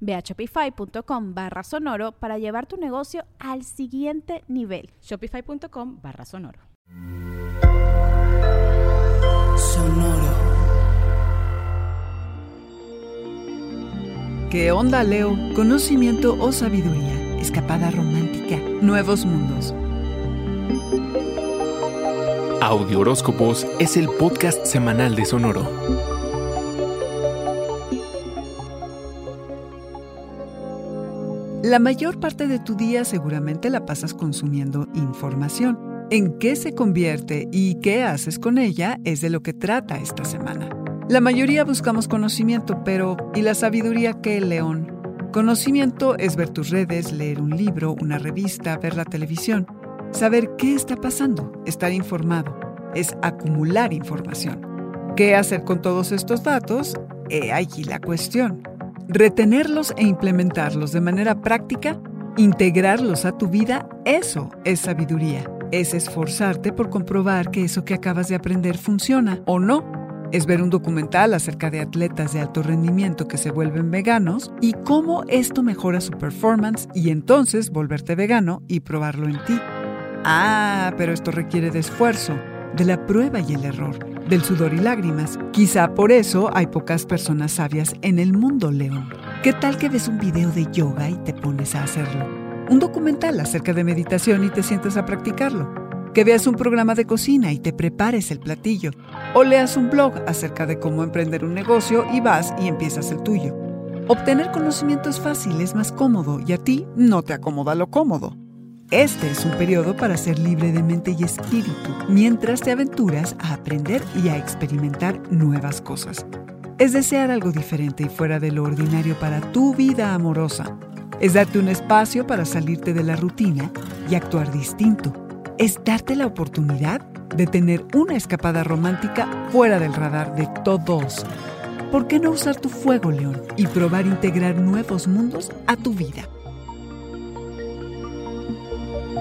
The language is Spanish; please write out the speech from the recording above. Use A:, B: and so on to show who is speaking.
A: Ve a shopify.com barra sonoro para llevar tu negocio al siguiente nivel.
B: Shopify.com barra sonoro.
C: Sonoro.
D: ¿Qué onda, Leo? Conocimiento o sabiduría, escapada romántica, nuevos mundos.
E: Audio Horóscopos es el podcast semanal de Sonoro.
D: La mayor parte de tu día seguramente la pasas consumiendo información. En qué se convierte y qué haces con ella es de lo que trata esta semana. La mayoría buscamos conocimiento, pero ¿y la sabiduría qué, León? Conocimiento es ver tus redes, leer un libro, una revista, ver la televisión. Saber qué está pasando, estar informado, es acumular información. ¿Qué hacer con todos estos datos? He allí la cuestión retenerlos e implementarlos de manera práctica, integrarlos a tu vida, eso es sabiduría. Es esforzarte por comprobar que eso que acabas de aprender funciona o no. Es ver un documental acerca de atletas de alto rendimiento que se vuelven veganos y cómo esto mejora su performance y entonces volverte vegano y probarlo en ti. Ah, pero esto requiere de esfuerzo, de la prueba y el error del sudor y lágrimas. Quizá por eso hay pocas personas sabias en el mundo, León. ¿Qué tal que ves un video de yoga y te pones a hacerlo? Un documental acerca de meditación y te sientes a practicarlo. Que veas un programa de cocina y te prepares el platillo. O leas un blog acerca de cómo emprender un negocio y vas y empiezas el tuyo. Obtener conocimiento es fácil, es más cómodo y a ti no te acomoda lo cómodo. Este es un periodo para ser libre de mente y espíritu, mientras te aventuras a aprender y a experimentar nuevas cosas. Es desear algo diferente y fuera de lo ordinario para tu vida amorosa. Es darte un espacio para salirte de la rutina y actuar distinto. Es darte la oportunidad de tener una escapada romántica fuera del radar de todos. ¿Por qué no usar tu fuego, León, y probar integrar nuevos mundos a tu vida?